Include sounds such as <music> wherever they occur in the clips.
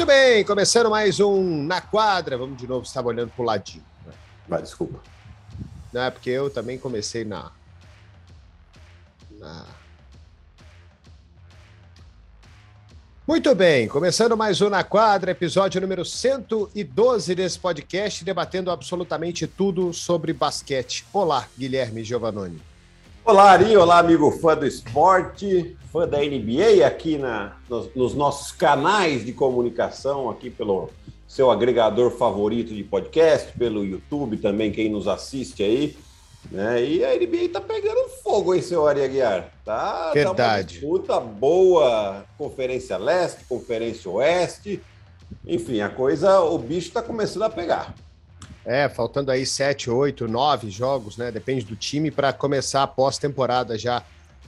Muito bem, começando mais um Na Quadra. Vamos de novo, estava olhando para o ladinho. Vai, desculpa. Não, é porque eu também comecei na. na... Muito bem, começando mais um Na Quadra, episódio número 112 desse podcast, debatendo absolutamente tudo sobre basquete. Olá, Guilherme Giovannoni. Olá, Ari, olá, amigo fã do esporte, fã da NBA aqui na, nos, nos, nossos canais de comunicação, aqui pelo seu agregador favorito de podcast, pelo YouTube também, quem nos assiste aí. Né? E a NBA tá pegando fogo, hein, seu Ari Aguiar? Tá, Verdade. Tá uma disputa boa, Conferência Leste, Conferência Oeste. Enfim, a coisa, o bicho tá começando a pegar. É, faltando aí sete, oito, nove jogos, né? Depende do time para começar a pós-temporada já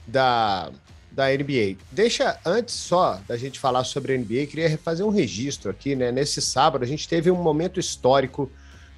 da, da NBA. Deixa antes só da gente falar sobre a NBA, queria fazer um registro aqui, né? Nesse sábado a gente teve um momento histórico.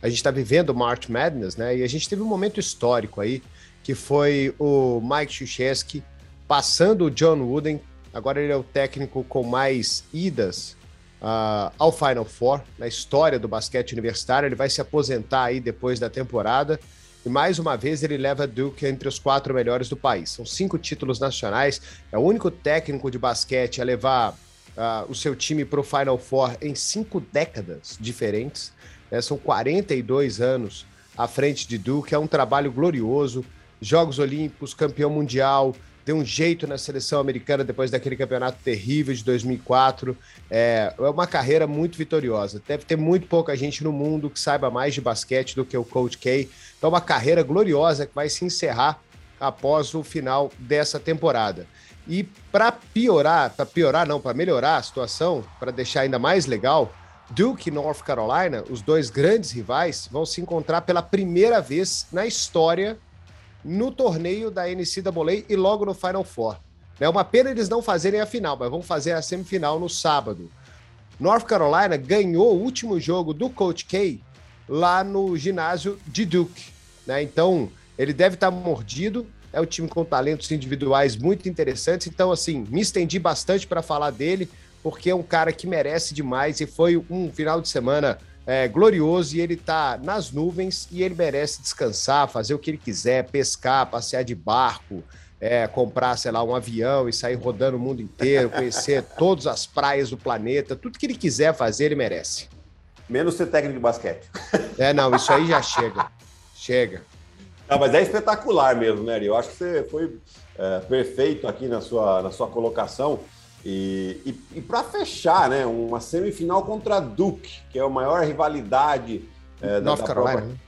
A gente está vivendo o March Madness, né? E a gente teve um momento histórico aí, que foi o Mike Krzyzewski passando o John Wooden. Agora ele é o técnico com mais idas uh, ao Final Four na história do basquete universitário. Ele vai se aposentar aí depois da temporada. E mais uma vez ele leva Duke entre os quatro melhores do país. São cinco títulos nacionais. É o único técnico de basquete a levar uh, o seu time para o Final Four em cinco décadas diferentes. É, são 42 anos à frente de Duke. É um trabalho glorioso. Jogos Olímpicos, campeão mundial, deu um jeito na seleção americana depois daquele campeonato terrível de 2004. É, é uma carreira muito vitoriosa. Deve ter muito pouca gente no mundo que saiba mais de basquete do que o Coach K. Então, uma carreira gloriosa que vai se encerrar após o final dessa temporada. E para piorar, para piorar não, para melhorar a situação, para deixar ainda mais legal, Duke e North Carolina, os dois grandes rivais, vão se encontrar pela primeira vez na história no torneio da NCAA e logo no Final Four. É uma pena eles não fazerem a final, mas vão fazer a semifinal no sábado. North Carolina ganhou o último jogo do Coach K lá no ginásio de Duke. Né? Então, ele deve estar mordido. É um time com talentos individuais muito interessantes. Então, assim, me estendi bastante para falar dele, porque é um cara que merece demais e foi um final de semana é, glorioso e ele tá nas nuvens e ele merece descansar, fazer o que ele quiser, pescar, passear de barco, é, comprar, sei lá, um avião e sair rodando o mundo inteiro, conhecer <laughs> todas as praias do planeta, tudo que ele quiser fazer, ele merece. Menos ser técnico de basquete. É, não, isso aí já chega. Chega. Não, mas é espetacular mesmo, né, Eu acho que você foi é, perfeito aqui na sua, na sua colocação. E, e, e para fechar, né, uma semifinal contra Duke, que é a maior rivalidade é, da, North da Carolina. Própria...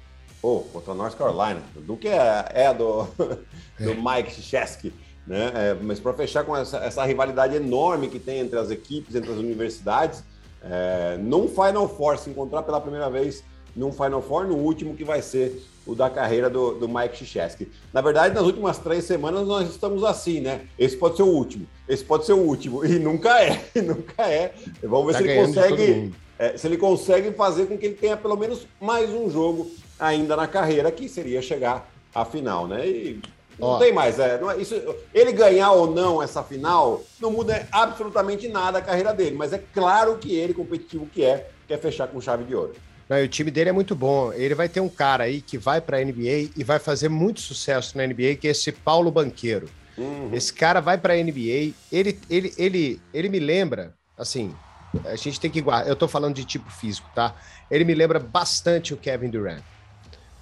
Oh, contra North Carolina. O Duke é, é do, <laughs> do Mike Krzyzewski. Né? É, mas para fechar com essa, essa, rivalidade enorme que tem entre as equipes, entre as universidades, é, num Final Four, se encontrar pela primeira vez num Final Four, no último que vai ser o da carreira do, do Mike Krzyzewski. Na verdade, nas últimas três semanas nós estamos assim, né? Esse pode ser o último, esse pode ser o último, e nunca é, <laughs> nunca é. Vamos ver tá se ele consegue, é, se ele consegue fazer com que ele tenha pelo menos mais um jogo ainda na carreira, que seria chegar à final, né? E não Ó. tem mais, é, é, isso, ele ganhar ou não essa final não muda absolutamente nada a carreira dele, mas é claro que ele, competitivo que é, quer fechar com chave de ouro. Não, o time dele é muito bom. Ele vai ter um cara aí que vai para a NBA e vai fazer muito sucesso na NBA, que é esse Paulo Banqueiro. Uhum. Esse cara vai para a NBA. Ele, ele, ele, ele me lembra, assim, a gente tem que guardar. Eu tô falando de tipo físico, tá? Ele me lembra bastante o Kevin Durant.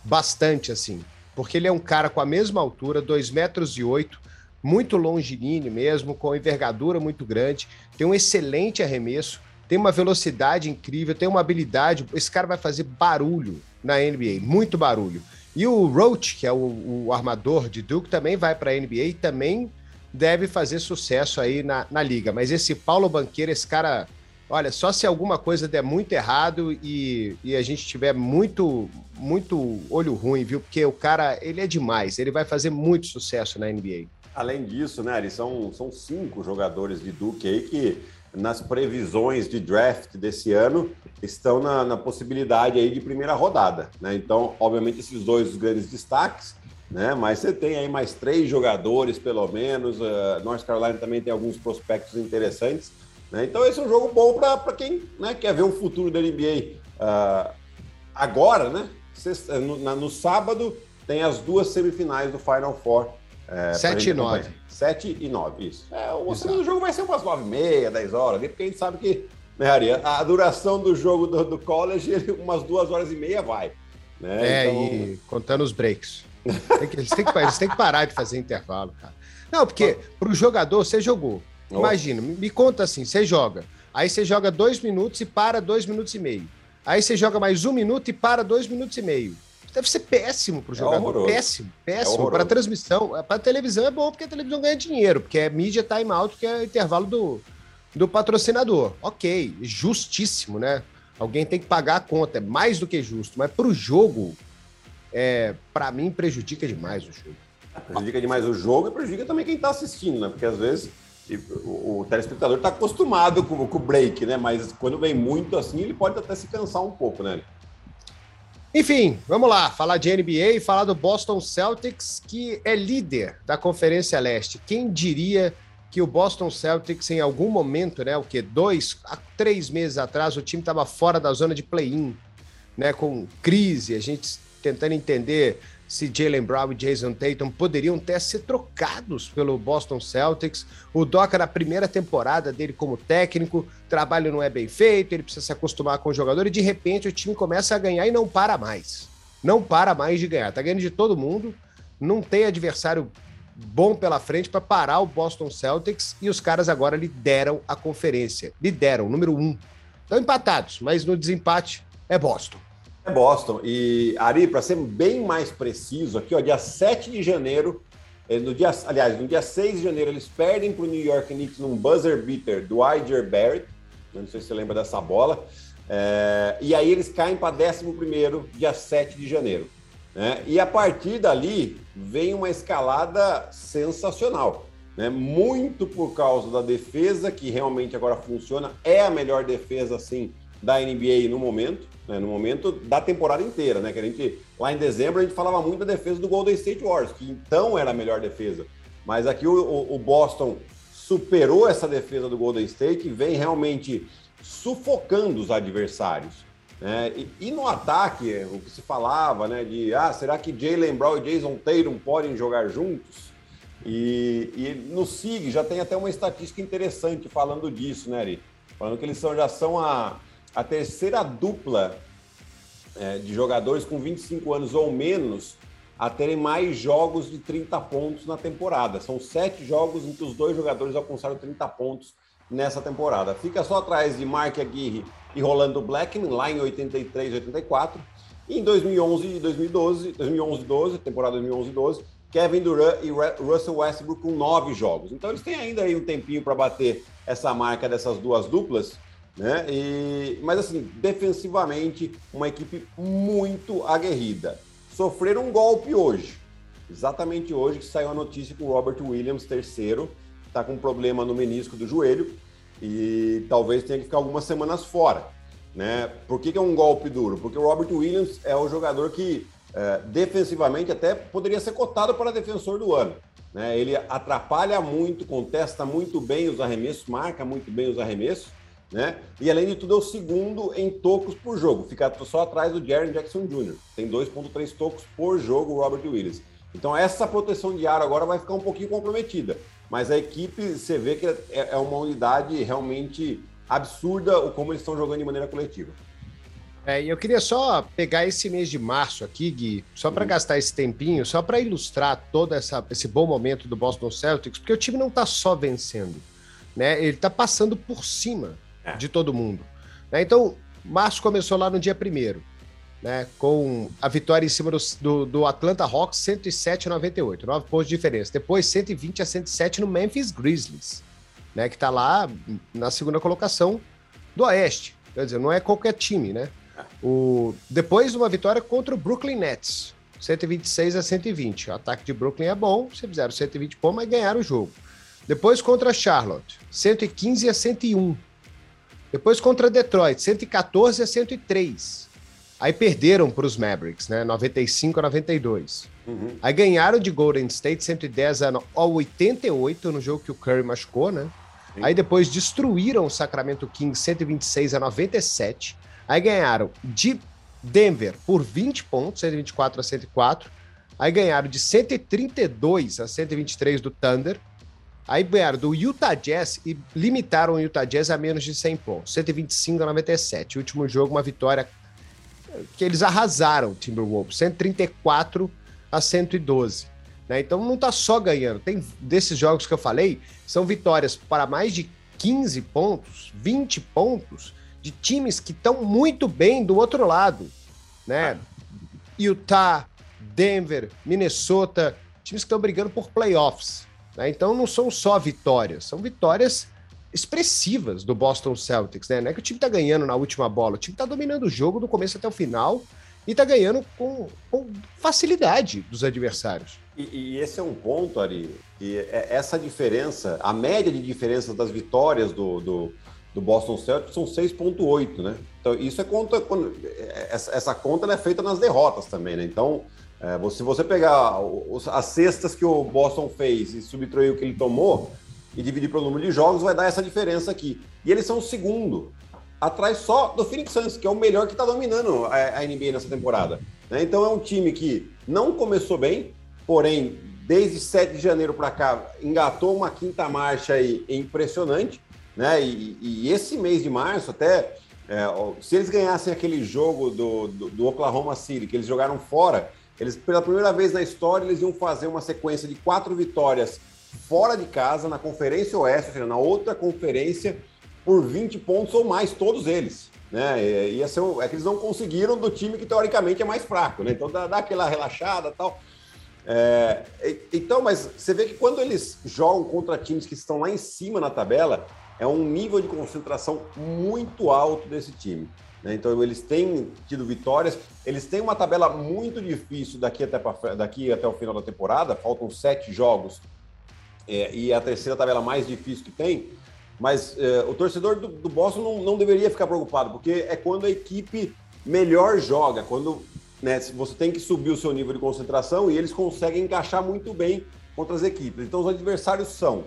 Bastante, assim. Porque ele é um cara com a mesma altura, 2 metros e 8, muito longilíneo mesmo, com envergadura muito grande, tem um excelente arremesso tem uma velocidade incrível, tem uma habilidade. Esse cara vai fazer barulho na NBA, muito barulho. E o Roach, que é o, o armador de Duke, também vai para a NBA e também deve fazer sucesso aí na, na liga. Mas esse Paulo Banqueiro, esse cara, olha, só se alguma coisa der muito errado e, e a gente tiver muito, muito olho ruim, viu? Porque o cara, ele é demais, ele vai fazer muito sucesso na NBA. Além disso, né, eles são, são cinco jogadores de Duke aí que nas previsões de draft desse ano estão na, na possibilidade aí de primeira rodada, né? Então, obviamente, esses dois os grandes destaques, né? Mas você tem aí mais três jogadores, pelo menos. Uh, North Carolina também tem alguns prospectos interessantes, Né? Então esse é um jogo bom para quem né, quer ver o futuro da NBA uh, agora, né? Sexta, no, na, no, sábado tem as duas semifinais do Final Four. É, 7 e 9. 7 e 9, isso. É, o segundo jogo vai ser umas 9 e meia, 10 horas porque a gente sabe que né, Ari, a duração do jogo do, do college, umas duas horas e meia vai. Né? É, então... e contando os breaks. Tem que, eles, têm que, eles têm que parar de fazer intervalo, cara. Não, porque para o jogador, você jogou. Imagina, me conta assim: você joga. Aí você joga dois minutos e para dois minutos e meio. Aí você joga mais um minuto e para dois minutos e meio. Deve ser péssimo para o é jogador. É péssimo, péssimo. É para transmissão. Para televisão é bom porque a televisão ganha dinheiro, porque é mídia time out, que é intervalo do, do patrocinador. Ok, justíssimo, né? Alguém tem que pagar a conta, é mais do que justo. Mas para o jogo, é, para mim, prejudica demais o jogo. Prejudica demais o jogo e prejudica também quem está assistindo, né? Porque às vezes o, o telespectador está acostumado com, com, o break, né? Mas quando vem muito assim, ele pode até se cansar um pouco, né? Enfim, vamos lá, falar de NBA e falar do Boston Celtics, que é líder da Conferência Leste. Quem diria que o Boston Celtics, em algum momento, né, o que dois a três meses atrás, o time estava fora da zona de play-in, né, com crise, a gente tentando entender se Jalen Brown e Jason Tatum poderiam até ser trocados pelo Boston Celtics. O Doca, na primeira temporada dele como técnico, trabalho não é bem feito, ele precisa se acostumar com o jogador e de repente o time começa a ganhar e não para mais. Não para mais de ganhar. Tá ganhando de todo mundo, não tem adversário bom pela frente para parar o Boston Celtics e os caras agora lideram a conferência. Lideram, número um. Estão empatados, mas no desempate é Boston. É Boston. E, Ari, para ser bem mais preciso, aqui, ó, dia 7 de janeiro, eh, no dia, aliás, no dia 6 de janeiro, eles perdem para o New York Knicks num buzzer beater do Iger Barrett. Não sei se você lembra dessa bola. É, e aí eles caem para 11 dia 7 de janeiro. Né? E a partir dali vem uma escalada sensacional. Né? Muito por causa da defesa, que realmente agora funciona, é a melhor defesa, sim, da NBA no momento né, no momento da temporada inteira, né? Que a gente, lá em dezembro, a gente falava muito da defesa do Golden State Warriors, que então era a melhor defesa. Mas aqui o, o Boston superou essa defesa do Golden State e vem realmente sufocando os adversários. Né? E, e, no ataque, o que se falava, né? De ah, será que Jalen Brown e Jason Tatum podem jogar juntos? E, e no SIG já tem até uma estatística interessante falando disso, né, Ari? Falando que eles são, já são a, a terceira dupla é, de jogadores com 25 anos ou menos a terem mais jogos de 30 pontos na temporada. São sete jogos em que os dois jogadores alcançaram 30 pontos nessa temporada. Fica só atrás de Mark Aguirre e Rolando Blackman, lá em 83 e 84. E em 2011 e 2012, 2011 12, temporada 2011 12, Kevin Durant e Russell Westbrook com nove jogos. Então eles têm ainda aí um tempinho para bater essa marca dessas duas duplas. Né? E, mas assim, defensivamente, uma equipe muito aguerrida. Sofreram um golpe hoje. Exatamente hoje que saiu a notícia que o Robert Williams, terceiro, está com um problema no menisco do joelho e talvez tenha que ficar algumas semanas fora. Né? Por que, que é um golpe duro? Porque o Robert Williams é o jogador que é, defensivamente até poderia ser cotado para defensor do ano. Né? Ele atrapalha muito, contesta muito bem os arremessos, marca muito bem os arremessos né? E além de tudo, é o segundo em tocos por jogo. Fica só atrás do Jaron Jackson Jr. Tem 2,3 tocos por jogo o Robert Williams. Então essa proteção de ar agora vai ficar um pouquinho comprometida. Mas a equipe, você vê que é, é uma unidade realmente absurda o como eles estão jogando de maneira coletiva. É, e eu queria só pegar esse mês de março aqui, Gui, só para uhum. gastar esse tempinho, só para ilustrar todo essa, esse bom momento do Boston Celtics, porque o time não está só vencendo, né? Ele está passando por cima é. de todo mundo. Né? Então, março começou lá no dia primeiro, né? com a vitória em cima do, do, do Atlanta Hawks, 107 a 98, 9 pontos de diferença. Depois, 120 a 107 no Memphis Grizzlies, né? que está lá na segunda colocação do Oeste. Quer dizer, não é qualquer time, né? O... Depois, uma vitória contra o Brooklyn Nets, 126 a 120. O ataque de Brooklyn é bom, se fizeram 120 pontos, mas ganharam o jogo. Depois contra Charlotte, 115 a 101. Depois contra Detroit, 114 a 103. Aí perderam para os Mavericks, né? 95 a 92. Uhum. Aí ganharam de Golden State 110 a 88 no jogo que o Curry machucou, né? Sim. Aí depois destruíram o Sacramento Kings 126 a 97. Aí ganharam de Denver por 20 pontos, 124 a 104. Aí ganharam de 132 a 123 do Thunder. Aí ganharam do Utah Jazz e limitaram o Utah Jazz a menos de 100 pontos, 125 a 97. O último jogo, uma vitória que eles arrasaram o Timberwolves, 134 a 112. Né? Então não está só ganhando. Tem desses jogos que eu falei, são vitórias para mais de 15 pontos, 20 pontos, de times que estão muito bem do outro lado. Né? Utah, Denver, Minnesota, times que estão brigando por playoffs. Né? Então não são só vitórias, são vitórias expressivas do Boston Celtics. Né? Não é que o time está ganhando na última bola, o time está dominando o jogo do começo até o final e está ganhando com, com, facilidade dos adversários. E, e, esse é um ponto, Ari, que é essa diferença, a média de diferença das vitórias do, do, do Boston Celtics são 6,8, né? Então, isso é conta. Essa, essa conta é feita nas derrotas também, né? Então, é, se você pegar as cestas que o Boston fez e subtrair o que ele tomou e dividir pelo número de jogos, vai dar essa diferença aqui. E eles são o segundo, atrás só do Phoenix Suns, que é o melhor que está dominando a, a, NBA nessa temporada. Né? Então é um time que não começou bem, porém, desde 7 de janeiro para cá, engatou uma quinta marcha aí impressionante. Né? E, e esse mês de março, até é, se eles ganhassem aquele jogo do, do, do Oklahoma City, que eles jogaram fora eles, pela primeira vez na história, eles iam fazer uma sequência de quatro vitórias fora de casa, na Conferência Oeste, ou seja, na outra conferência, por 20 pontos ou mais, todos eles. Né? Ia ser, é que eles não conseguiram do time que teoricamente é mais fraco, né? Então dá, dá aquela relaxada tal. É, então, mas você vê que quando eles jogam contra times que estão lá em cima na tabela, é um nível de concentração muito alto desse time. Né? Então, eles têm tido vitórias. Eles têm uma tabela muito difícil daqui até, pra, daqui até o final da temporada. Faltam sete jogos. É, e é a terceira tabela mais difícil que tem. Mas é, o torcedor do, do Boston não, não, deveria ficar preocupado, porque é quando a equipe melhor joga, quando né, você tem que subir o seu nível de concentração e eles conseguem encaixar muito bem contra as equipes. Então, os adversários são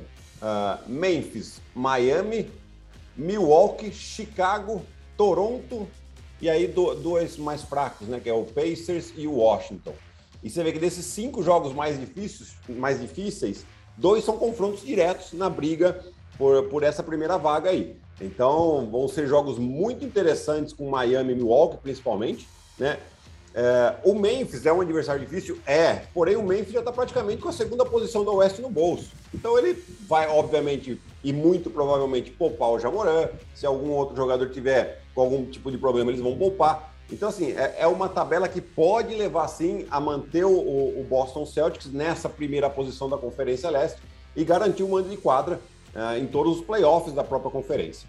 uh, Memphis, Miami, Milwaukee, Chicago, Toronto e aí do, dois mais fracos, né? Que é o Pacers e o Washington. E você vê que desses cinco jogos mais difíceis, mais difíceis, dois são confrontos diretos na briga por, por essa primeira vaga aí. Então vão ser jogos muito interessantes com Miami e Milwaukee, principalmente, né? É, o Memphis é um adversário difícil? É, porém o Memphis já está praticamente com a segunda posição do Oeste no bolso. Então ele vai, obviamente, e muito provavelmente poupar o Jamoran. Se algum outro jogador tiver com algum tipo de problema, eles vão poupar. Então, assim, é, é uma tabela que pode levar, sim, a manter o, Boston Celtics nessa primeira posição da Conferência Leste e garantir o mando de quadra uh, em todos os playoffs da própria conferência.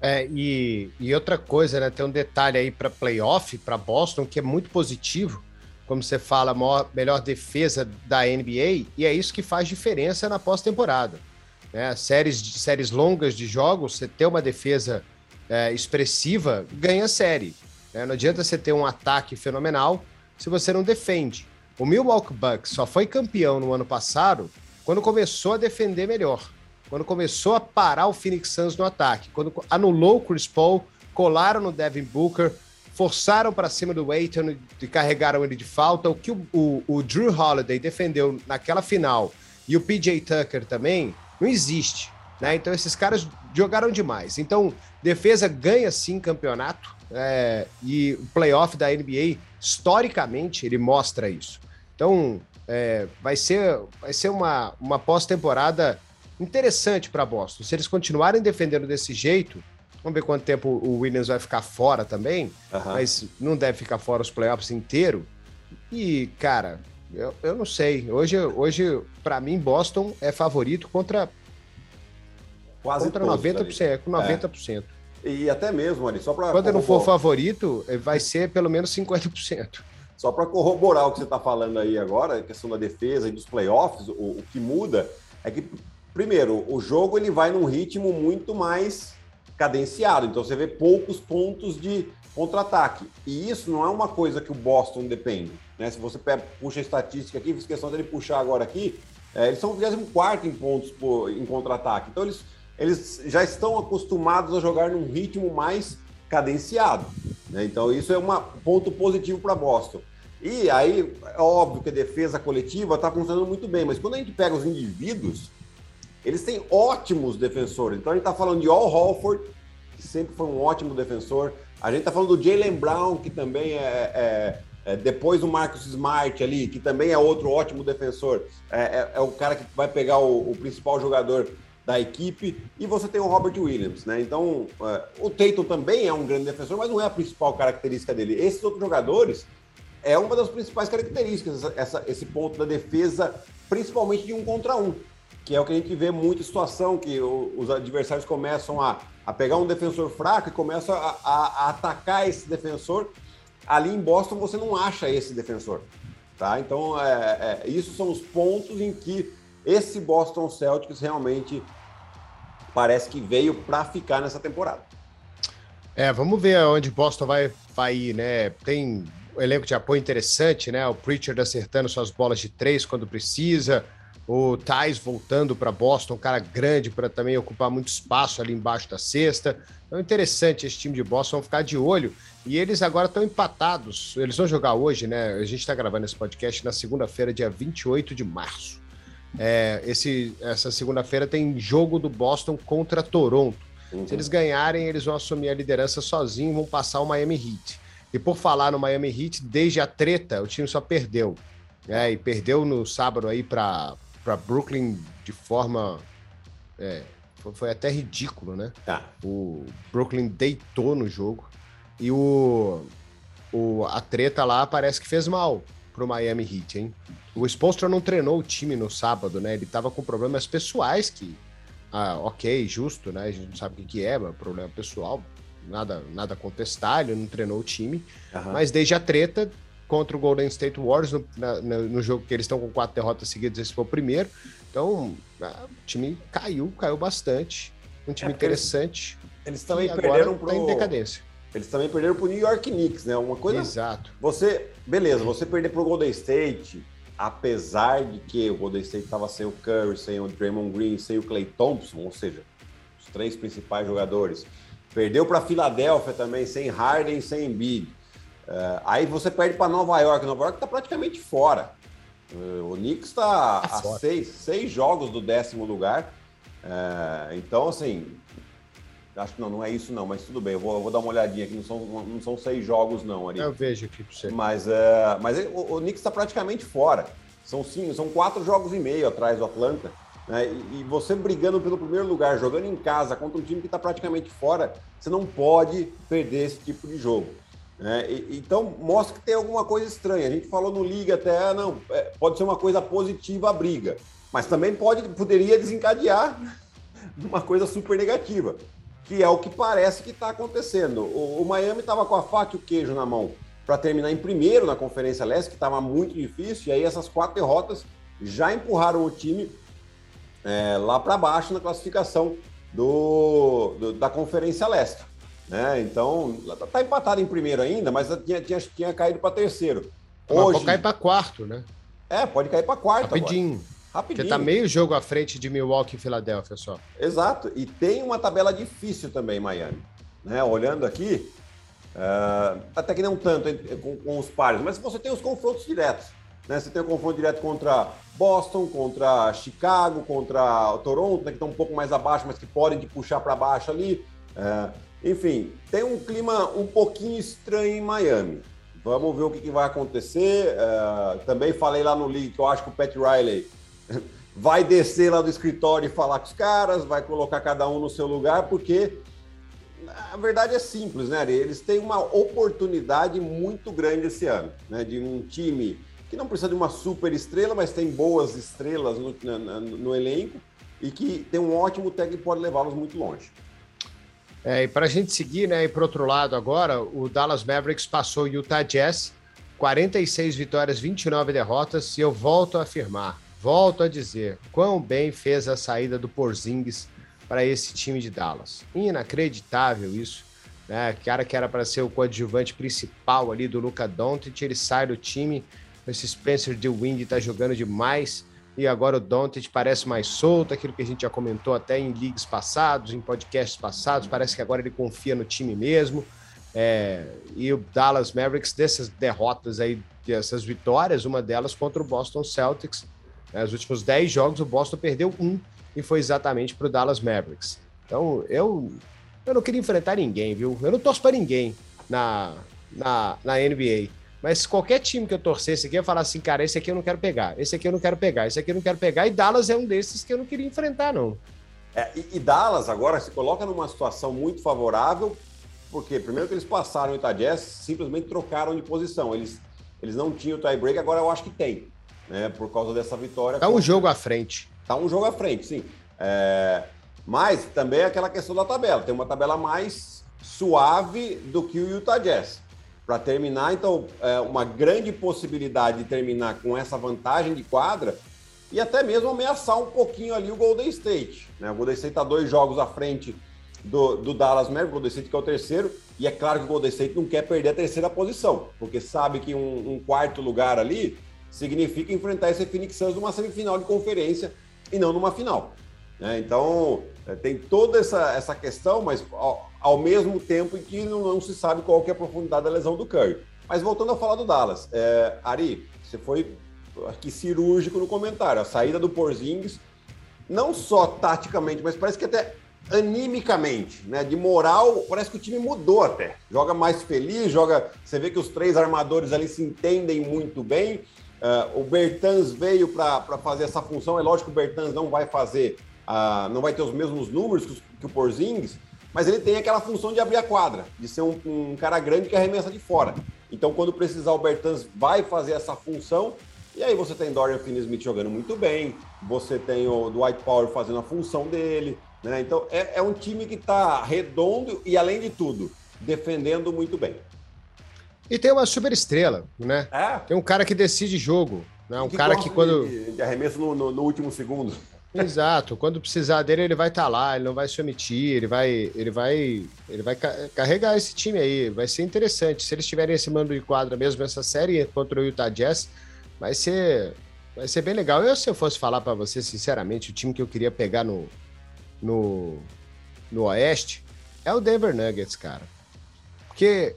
É, e, e outra coisa, né? Tem um detalhe aí para playoff, para Boston, que é muito positivo. Como você fala, maior, melhor defesa da NBA, e é isso que faz diferença na pós-temporada. Né? Séries, séries longas de jogos, você ter uma defesa é, expressiva, ganha série. Né? Não adianta você ter um ataque fenomenal se você não defende. O Milwaukee Bucks só foi campeão no ano passado quando começou a defender melhor quando começou a parar o Phoenix Suns no ataque, quando anulou o Chris Paul, colaram no Devin Booker, forçaram para cima do Aiton e carregaram ele de falta. O que o, o, o, Drew Holiday defendeu naquela final e o PJ Tucker também, não existe. Né? Então esses caras jogaram demais. Então, defesa ganha sim campeonato é, e o playoff da NBA, historicamente, ele mostra isso. Então, é, vai ser, vai ser uma, uma pós-temporada interessante para Boston. Se eles continuarem defendendo desse jeito, vamos ver quanto tempo o Williams vai ficar fora também, mas não deve ficar fora os playoffs inteiro. E, cara, eu, eu não sei. Hoje, hoje para mim, Boston é favorito contra quase contra 90%, com 90%. É. E até mesmo, ali, só para Quando não for favorito, vai ser pelo menos 50%. Só para corroborar o que você está falando aí agora, a questão da defesa e dos playoffs, o, o que muda é que Primeiro, o jogo ele vai num ritmo muito mais cadenciado, então você vê poucos pontos de contra-ataque. E isso não é uma coisa que o Boston depende. Né? Se você puxa a estatística aqui, fiz questão dele puxar agora aqui, é, eles são o 24 em pontos por, em contra-ataque. Então eles eles já estão acostumados a jogar num ritmo mais cadenciado. Né? Então, isso é um ponto positivo para Boston. E aí, é óbvio que a defesa coletiva está funcionando muito bem, mas quando a gente pega os indivíduos, eles têm ótimos defensores. Então, a gente está falando de Al Holford, que sempre foi um ótimo defensor. A gente está falando do Jalen Brown, que também é, é, é, depois do Marcus Smart ali, que também é outro ótimo defensor. É, é, é o cara que vai pegar o, o principal jogador da equipe, e você tem o Robert Williams, né? Então, uh, o Tatum também é um grande defensor, mas não é a principal característica dele. Esses outros jogadores é uma das principais características, essa, esse ponto da defesa, principalmente de um contra um, que é o que a gente vê muita situação, que os adversários começam a, a pegar um defensor fraco e começam a, a, a atacar esse defensor. Ali em Boston você não acha esse defensor, tá? Então, é, é, isso são os pontos em que esse Boston Celtics realmente parece que veio para ficar nessa temporada. É, vamos ver onde Boston vai, vai ir, né? Tem elenco de apoio interessante, né? O Pritchard acertando suas bolas de três quando precisa, o Thais voltando para Boston, um cara grande para também ocupar muito espaço ali embaixo da cesta. Então, interessante esse time de Boston, ficar de olho. E eles agora estão empatados. Eles vão jogar hoje, né? A gente está gravando esse podcast na segunda-feira, dia 28 de março. É, esse, essa segunda-feira tem jogo do Boston contra Toronto. Uhum. Se eles ganharem, eles vão assumir a liderança sozinhos, vão passar o Miami Heat. E por falar no Miami Heat, desde a treta, o time só perdeu. É, e perdeu no sábado aí para Brooklyn de forma. É, foi, até ridículo, né? Tá. O Brooklyn deitou no jogo. E o, o, a treta lá parece que fez mal pro Miami Heat, hein? O Spolstra não treinou o time no sábado, né? Ele tava com problemas pessoais que, ah, ok, justo, né? A gente não sabe o que, é, mas problema pessoal, nada, nada contestar, ele não treinou o time. Uhum. Mas desde a treta contra o Golden State Warriors, no, na, no jogo que eles estão com quatro derrotas seguidas, esse foi o primeiro. Então, ah, o time caiu, caiu bastante. Um time é interessante. Eles, também perderam tá pro... em decadência. Eles também perderam para o New York Knicks, né? Uma coisa. Exato. Você, beleza, você perder para o Golden State, apesar de que o Golden State estava sem o Curry, sem o Draymond Green, sem o Clay Thompson, ou seja, os três principais jogadores. Perdeu para Filadélfia também, sem Harden, sem Embiid. Uh, aí você perde para Nova York. Nova York está praticamente fora. Uh, o Knicks está tá a seis, seis jogos do décimo lugar. Uh, então, assim, Acho que não, não é isso não, mas tudo bem, eu vou, eu vou dar uma olhadinha aqui, não são, não são seis jogos não ali. Eu vejo aqui pra você. Mas, é, mas o, o Knicks está praticamente fora. São, sim, são quatro jogos e meio atrás do Atlanta. Né? E, e, você brigando pelo primeiro lugar, jogando em casa contra um time que está praticamente fora, você não pode perder esse tipo de jogo. Né? E, então mostra que tem alguma coisa estranha. A gente falou no Liga até, ah, não, é, pode ser uma coisa positiva a briga, mas também pode, poderia desencadear <laughs> uma coisa super negativa que é o que parece que está acontecendo. O, o Miami estava com a faca e o queijo na mão para terminar em primeiro na Conferência Leste, que estava muito difícil, e aí essas quatro derrotas já empurraram o time é, lá para baixo na classificação do, do, da Conferência Leste. Né? Então, está empatado em primeiro ainda, mas tinha, tinha, tinha caído para terceiro. Hoje, pode cair para quarto, né? É, pode cair para quarto. Rapidinho. Agora. Rapidinho. Porque tá meio jogo à frente de Milwaukee e Filadélfia só. Exato. E tem uma tabela difícil também, Miami. Né? Olhando aqui, uh, até que não tanto com, com, os pares, mas você tem os confrontos diretos. Né? Você tem o confronto direto contra Boston, contra Chicago, contra Toronto, né, que estão um pouco mais abaixo, mas que podem te puxar para baixo ali. Uh, enfim, tem um clima um pouquinho estranho em Miami. Vamos ver o que, que vai acontecer. Uh, também falei lá no League que eu acho que o Pat Riley <laughs> vai descer lá do escritório e falar com os caras, vai colocar cada um no seu lugar, porque a verdade é simples, né? Eles têm uma oportunidade muito grande esse ano, né? De um time que não precisa de uma super estrela, mas tem boas estrelas no, no, no elenco e que tem um ótimo técnico que pode levá-los muito longe. É, e para a gente seguir, né? E para outro lado agora, o Dallas Mavericks passou o Utah Jazz, 46 vitórias, 29 derrotas, e eu volto a afirmar, Volto a dizer, quão bem fez a saída do Porzingis para esse time de Dallas. Inacreditável isso. Né? Cara que era para ser o coadjuvante principal ali do Luca Doncic, ele sai do time. Esse Spencer DeWind está jogando demais. E agora o Doncic parece mais solto, aquilo que a gente já comentou até em leagues passados, em podcasts passados, parece que agora ele confia no time mesmo. É, e o Dallas Mavericks, dessas derrotas aí, dessas vitórias, uma delas contra o Boston Celtics. Nos últimos 10 jogos, o Boston perdeu um e foi exatamente para o Dallas Mavericks. Então, eu, eu não queria enfrentar ninguém, viu? Eu não torço para ninguém na, na, na NBA. Mas qualquer time que eu torcesse aqui, eu falar assim, cara, esse aqui eu não quero pegar, esse aqui eu não quero pegar, esse aqui eu não quero pegar, e Dallas é um desses que eu não queria enfrentar, não. É, e, e, Dallas agora se coloca numa situação muito favorável, porque primeiro que eles passaram o Utah Jazz, simplesmente trocaram de posição. Eles, eles não tinham o tie-break, agora eu acho que tem, né? Por causa dessa vitória. Tá um jogo à frente. Tá um jogo à frente, sim. É, mas também é aquela questão da tabela. Tem uma tabela mais suave do que o Utah Jazz para terminar. Então, é uma grande possibilidade de terminar com essa vantagem de quadra e até mesmo ameaçar um pouquinho ali o Golden State. Né? O Golden State está dois jogos à frente do, do Dallas Mavericks, o Golden State que é o terceiro, e é claro que o Golden State não quer perder a terceira posição, porque sabe que um, um quarto lugar ali significa enfrentar esse Phoenix Suns numa semifinal de conferência e não numa final. Né? Então, é, tem toda essa, essa questão, mas ao mesmo tempo em que não, não, se sabe qual que é a profundidade da lesão do Curry. Mas voltando a falar do Dallas, é, Ari, você foi aqui cirúrgico no comentário. A saída do Porzingis, não só taticamente, mas parece que até animicamente, né? De moral, parece que o time mudou até. Joga mais feliz, joga. Você vê que os três armadores ali se entendem muito bem. Uh, o Bertans veio para fazer essa função. É lógico que o Bertans não vai fazer, uh, não vai ter os mesmos números que, que o Porzingis, mas ele tem aquela função de abrir a quadra, de ser um, um cara grande que arremessa de fora. Então, quando precisar, o Bertans vai fazer essa função. E aí você tem Dorian Finney-Smith jogando muito bem, você tem o Dwight Power fazendo a função dele, né? Então, é, é um time que está redondo e, além de tudo, defendendo muito bem. E tem uma super estrela, né? É. Tem um cara que decide jogo, né? Um que cara que quando... De, de arremesso no, no, no último segundo. Exato. Quando precisar dele, ele vai estar tá lá, ele não vai se omitir, ele vai, ele vai, ele vai carregar esse time aí. Vai ser interessante. Se eles tiverem esse mando de quadra mesmo essa série contra o Utah Jazz, vai ser, vai ser bem legal. Eu, se eu fosse falar para você, sinceramente, o time que eu queria pegar no, no, no Oeste é o Denver Nuggets, cara. Porque,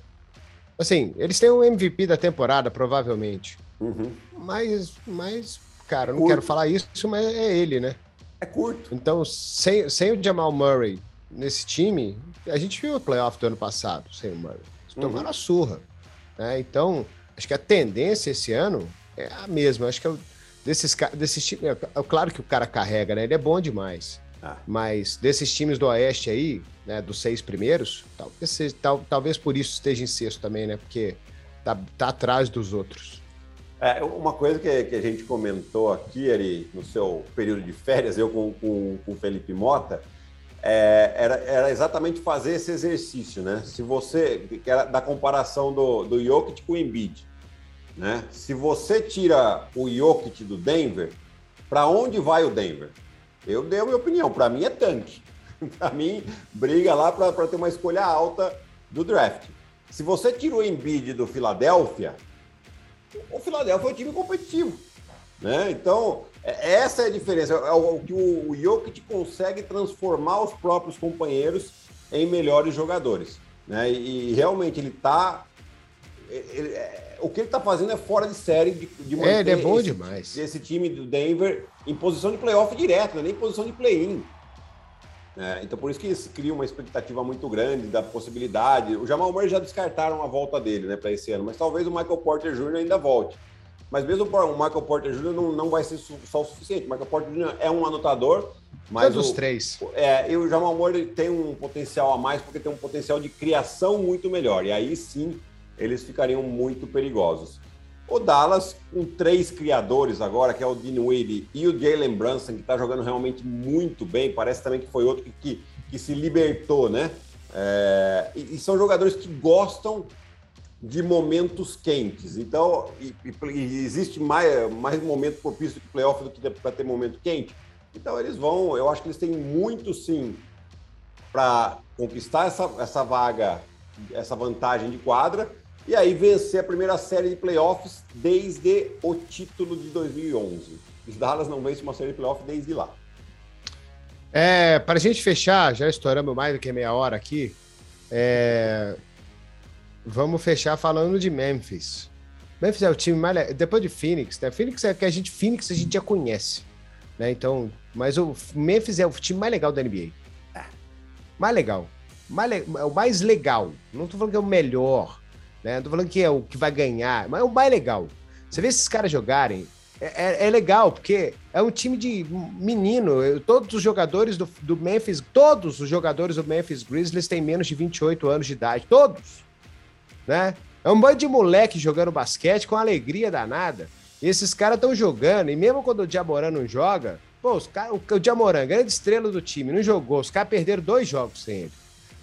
assim, eles têm o MVP da temporada, provavelmente. Uhum. Mas, mas, cara, não quero falar isso, mas é ele, né? É curto. Então, sem, sem o Jamal Murray nesse time, a gente viu o playoff do ano passado sem o Murray. Uhum. tomaram a surra. Né? Então, acho que a tendência esse ano é a mesma. Acho que é desses, desses times. É, é, claro que o cara carrega, né? Ele é bom demais. Ah. Mas desses times do Oeste aí, né, dos seis primeiros, talvez, tal, talvez por isso esteja em sexto também, né? Porque tá, tá atrás dos outros. É, uma coisa que, que, a gente comentou aqui, Ari, no seu período de férias, eu com, com, com o Felipe Mota, é, era, era, exatamente fazer esse exercício, né? Se você, que era da comparação do, do Jokic com o Embiid, né? Se você tira o Jokic do Denver, para onde vai o Denver? Eu dei a minha opinião, para mim é tanque. <laughs> para mim, briga lá para ter uma escolha alta do draft. Se você tira o Embiid do Philadelphia, o Philadelphia é um time competitivo. Né? Então, é, essa é a diferença. É o que o, Jokic consegue transformar os próprios companheiros em melhores jogadores. Né? E, realmente ele está. É, o que ele está fazendo é fora de série de, de manter é, ele é bom esse, demais. esse time do Denver em posição de playoff direto, né? nem em posição de play-in. É, então, por isso que eles criam uma expectativa muito grande da possibilidade. O Jamal Murray já descartaram a volta dele né, para esse ano, mas talvez o Michael Porter Jr. ainda volte. Mas mesmo o Michael Porter Jr. não, não vai ser só o suficiente. O Michael Porter Jr. é um anotador, mas. Todos os três. É, e o Jamal Murray tem um potencial a mais, porque tem um potencial de criação muito melhor. E aí sim eles ficariam muito perigosos. O Dallas, com três criadores agora, que é o Dinwiddie e o Jalen Brunson, que está jogando realmente muito bem. Parece também que foi outro que, que, que se libertou, né? É, e, e, são jogadores que gostam de momentos quentes. Então, e, e existe mais, mais momento propício que playoff do que para ter momento quente. Então, eles vão, eu acho que eles têm muito sim para conquistar essa, essa vaga, essa vantagem de quadra e aí vencer a primeira série de playoffs desde o título de 2011. Os Dallas não vence uma série de playoffs desde lá. É, para a gente fechar, já estouramos mais do que meia hora aqui, é, vamos fechar falando de Memphis. Memphis é o time mais depois de Phoenix, né? Phoenix é que a gente Phoenix a gente já conhece, né? Então, mas o Memphis é o time mais legal da NBA. É. Mais legal. Mais le... É o mais legal. Não tô falando que é o melhor, né? Não tô falando que é o que vai ganhar, mas é o mais legal. Você vê esses caras jogarem, é, é, é legal, porque é um time de menino. Todos os jogadores do, do Memphis, todos os jogadores do Memphis Grizzlies têm menos de 28 anos de idade. Todos. Né? É um bando de moleque jogando basquete com alegria danada. E esses caras estão jogando, e mesmo quando o Diamoran não joga, pô, os cara, o, o Diamoran, grande estrela do time, não jogou. Os caras perderam dois jogos sem ele.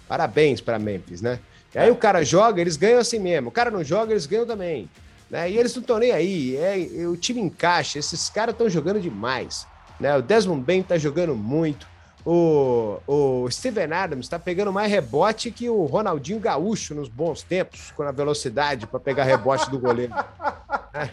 Parabéns para Memphis, né? E aí o cara joga, eles ganham assim mesmo. O cara não joga, eles ganham também. Né? E eles não estão nem aí. É, o time encaixa, esses caras estão jogando demais. Né? O Desmond Bain está jogando muito. O, o Steven Adams está pegando mais rebote que o Ronaldinho Gaúcho nos bons tempos, com a velocidade para pegar rebote do goleiro. <laughs> É.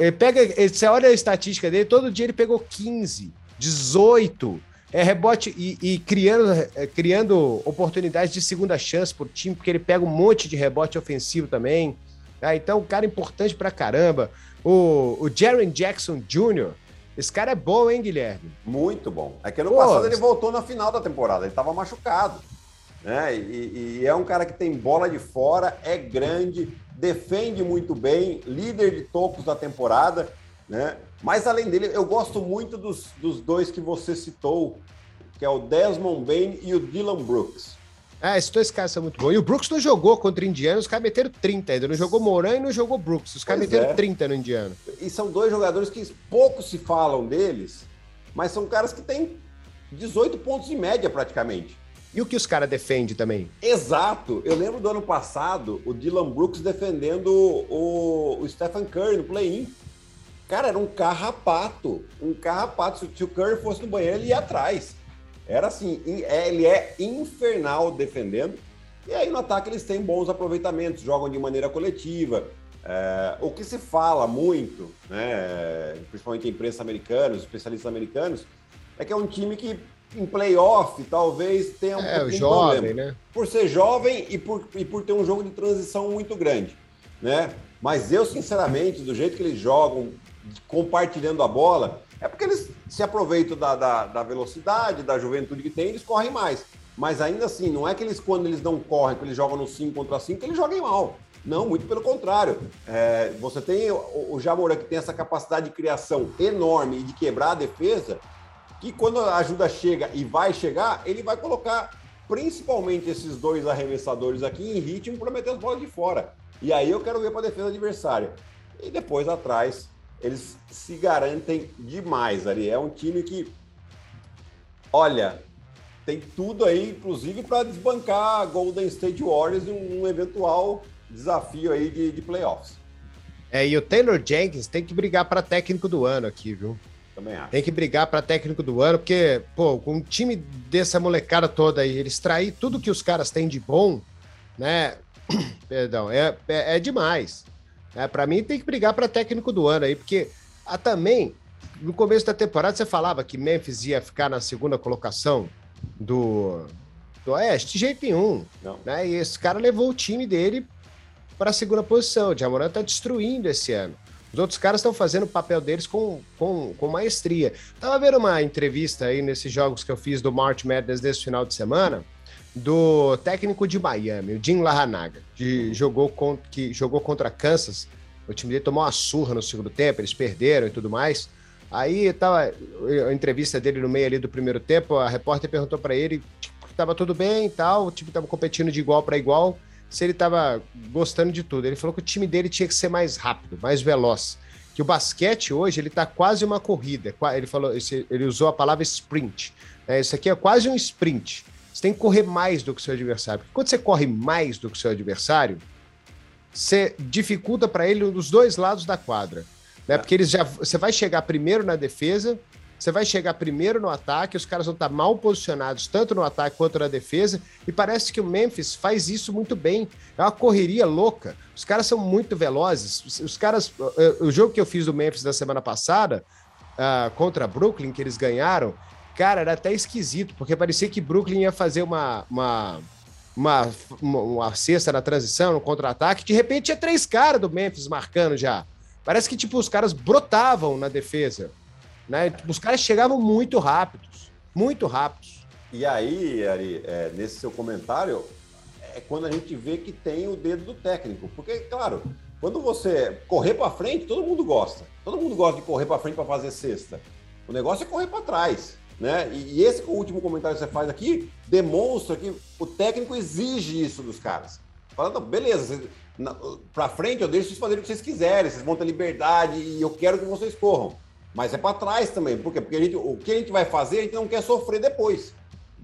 Ele pega, você olha a estatística dele, todo dia ele pegou 15, 18 é rebote e, e criando, é, criando oportunidades de segunda chance por time, porque ele pega um monte de rebote ofensivo também. Ah, então, um cara importante pra caramba. O, o Jaron Jackson Jr., esse cara é bom, hein, Guilherme? Muito bom. É que ano Pô, passado ele voltou na final da temporada, ele estava machucado. Né? E, e, é um cara que tem bola de fora, é grande, defende muito bem, líder de tocos da temporada. Né? Mas além dele, eu gosto muito dos, dos dois que você citou, que é o Desmond Bain e o Dylan Brooks. Ah, esses dois caras são muito bons. E o Brooks não jogou contra o Indiano, os caras meteram 30 ainda. Não jogou Moran e não jogou Brooks. Os caras meteram é. 30 no Indiano. E são dois jogadores que pouco se falam deles, mas são caras que têm 18 pontos de média praticamente. E o que os caras defendem também? Exato. Eu lembro do ano passado, o Dylan Brooks defendendo o, o Stephen Curry no play-in. Cara, era um carrapato. Um carrapato. Se o Curry fosse no banheiro, ele ia atrás. Era assim, é, ele é infernal defendendo. E aí no ataque eles têm bons aproveitamentos, jogam de maneira coletiva. É, o que se fala muito, né, principalmente a imprensa americana, os especialistas americanos, é que é um time que em playoff talvez tenha um é, jovem, problema. Né? Por ser jovem e por, e por ter um jogo de transição muito grande. Né? Mas eu, sinceramente, do jeito que eles jogam, compartilhando a bola, é porque eles se aproveitam da, da, da, velocidade, da juventude que tem, eles correm mais. Mas ainda assim, não é que eles, quando eles não correm, que eles jogam no 5 contra 5, eles joguem mal. Não, muito pelo contrário. É, você tem o, o Jamora que tem essa capacidade de criação enorme e de quebrar a defesa, que quando a ajuda chega e vai chegar, ele vai colocar principalmente esses dois arremessadores aqui em ritmo para meter as bolas de fora. E aí eu quero ver para a defesa adversária. E depois atrás, eles se garantem demais ali. É um time que, olha, tem tudo aí, inclusive, para desbancar a Golden State Warriors em um eventual desafio aí de, de playoffs. É, e o Taylor Jenkins tem que brigar para técnico do ano aqui, viu? Também acho. Tem que brigar para técnico do ano, porque, pô, com um time dessa molecada toda aí, eles trair tudo que os caras têm de bom, né? <clears throat> Perdão, é, é, é demais. É, para mim tem que brigar para técnico do ano aí, porque ah, também no começo da temporada você falava que Memphis ia ficar na segunda colocação do, do Oeste, de jeito nenhum. Não. Né? E esse cara levou o time dele para a segunda posição. O Jamoran está destruindo esse ano. Os outros caras estão fazendo o papel deles com, com, com maestria. Tava vendo uma entrevista aí nesses jogos que eu fiz do March Madness desse final de semana do técnico de Miami, o Jim Larranaga, que jogou, com, que jogou contra Kansas. O time dele tomou uma surra no segundo tempo, eles perderam e tudo mais. Aí tava a entrevista dele no meio ali do primeiro tempo, a repórter perguntou para ele tipo, tava tudo bem e tal, o time tava competindo de igual para igual, se ele tava gostando de tudo. Ele falou que o time dele tinha que ser mais rápido, mais veloz. Que o basquete hoje ele tá quase uma corrida. Ele falou, ele usou a palavra sprint. É, isso aqui é quase um sprint. Você tem que correr mais do que o seu adversário. Porque quando você corre mais do que o seu adversário, você dificulta para ele dos dois lados da quadra. Né? É. Porque eles já, você vai chegar primeiro na defesa você vai chegar primeiro no ataque, os caras vão estar mal posicionados, tanto no ataque quanto na defesa, e parece que o Memphis faz isso muito bem. É uma correria louca. Os caras são muito velozes. Os caras. O jogo que eu fiz do Memphis da semana passada, uh, contra Brooklyn, que eles ganharam, cara, era até esquisito, porque parecia que Brooklyn ia fazer uma. uma uma, uma, uma cesta na transição, no contra-ataque, de repente tinha três caras do Memphis marcando já. Parece que, tipo, os caras brotavam na defesa. Né? Os caras chegavam muito rápidos, muito rápidos. E aí, Ari, é, nesse seu comentário, é quando a gente vê que tem o dedo do técnico. Porque, claro, quando você correr para frente, todo mundo gosta. Todo mundo gosta de correr para frente para fazer cesta. O negócio é correr para trás. Né? E, esse último comentário que você faz aqui demonstra que o técnico exige isso dos caras. Falando, beleza, para frente eu deixo vocês fazerem o que vocês quiserem, vocês vão ter liberdade e eu quero que vocês corram. Mas é para trás também. Por quê? Porque gente, o que a gente vai fazer, a gente não quer sofrer depois.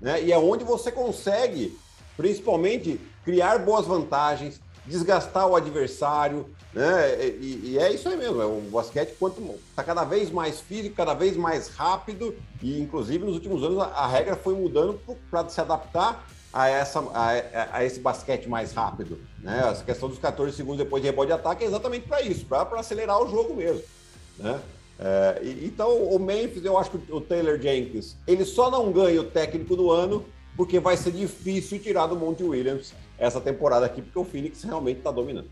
Né? E é onde você consegue, principalmente, criar boas vantagens, desgastar o adversário. Né? E, e é isso aí mesmo. É o basquete quanto está cada vez mais físico, cada vez mais rápido. E, inclusive, nos últimos anos, a, a regra foi mudando para se adaptar a, essa, a, a, esse basquete mais rápido. Né? Essa questão dos 14 segundos depois de rebote de ataque é exatamente para isso, para acelerar o jogo mesmo. Né? É, então, o Memphis, eu acho que o Taylor Jenkins, ele só não ganha o técnico do ano porque vai ser difícil tirar do Monte Williams essa temporada aqui, porque o Phoenix realmente está dominando.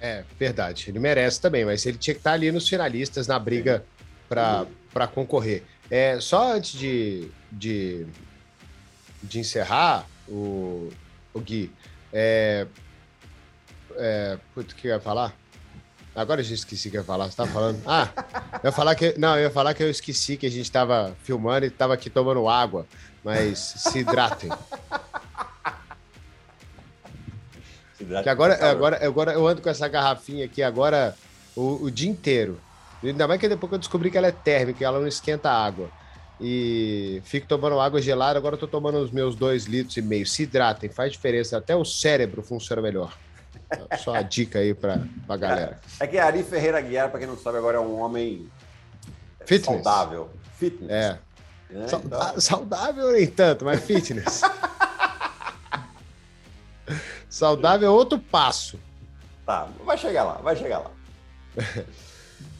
É, verdade. Ele merece também, mas ele tinha que estar tá ali nos finalistas na briga para concorrer. É, só antes de, de, de encerrar, o, o Gui, é, é, o que eu ia falar? Agora eu já esqueci que eu ia falar. Você tava falando? Ah, eu ia falar que. Não, eu ia falar que eu esqueci que a gente estava filmando e estava aqui tomando água. Mas se hidratem. Hidratem agora, agora, agora eu ando com essa garrafinha aqui agora o, o dia inteiro. Ainda mais que depois que eu descobri que ela é térmica, ela não esquenta a água. E fico tomando água gelada, agora eu tô tomando os meus dois litros e meio. Se hidratem, faz diferença. Até o cérebro funciona melhor. Só a dica aí pra, pra galera. É, é que Ari Ferreira Guiar, pra quem não sabe, agora é um homem fitness. saudável. Fitness. É. é então... Saudável nem tanto, mas fitness. <laughs> saudável é outro passo. Tá, vai chegar lá, vai chegar lá. <laughs>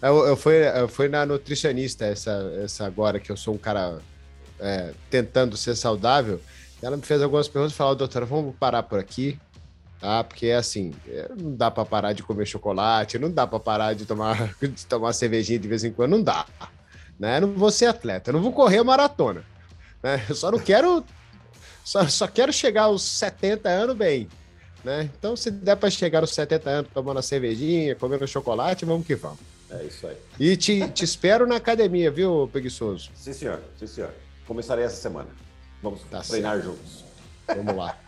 Eu, eu, fui, eu fui na nutricionista essa, essa agora, que eu sou um cara é, tentando ser saudável. Ela me fez algumas perguntas e falou, doutora, vamos parar por aqui tá? Porque assim, é, não dá para parar de comer chocolate, não dá para parar de tomar, <laughs> de tomar cervejinha de vez em quando, não dá. Né? Eu não vou ser atleta, eu não vou correr maratona. Né? Eu só não quero. Só, só quero chegar aos 70 anos bem. Né? Então, se der para chegar aos 70 anos tomando a cervejinha, comendo chocolate, vamos que vamos. É isso aí. E te, te espero na academia, viu, preguiçoso? Sim, senhor. Sim, senhor. Começarei essa semana. Vamos tá treinar certo. juntos. Vamos lá.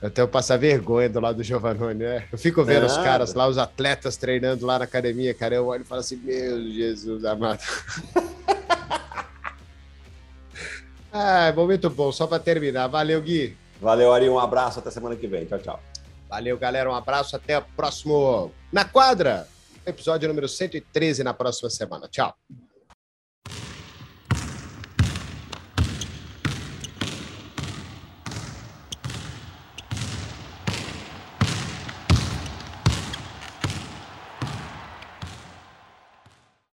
Eu tenho que passar vergonha do lado do Giovanni, né? Eu fico vendo os caras lá, os atletas treinando lá na academia, cara. Eu olho e falo assim: Meu Jesus amado. <laughs> ah, momento bom, só para terminar. Valeu, Gui. Valeu, Ari. Um abraço. Até semana que vem. Tchau, tchau. Valeu, galera. Um abraço. Até o próximo Na Quadra. Episódio número 113 na próxima semana. Tchau.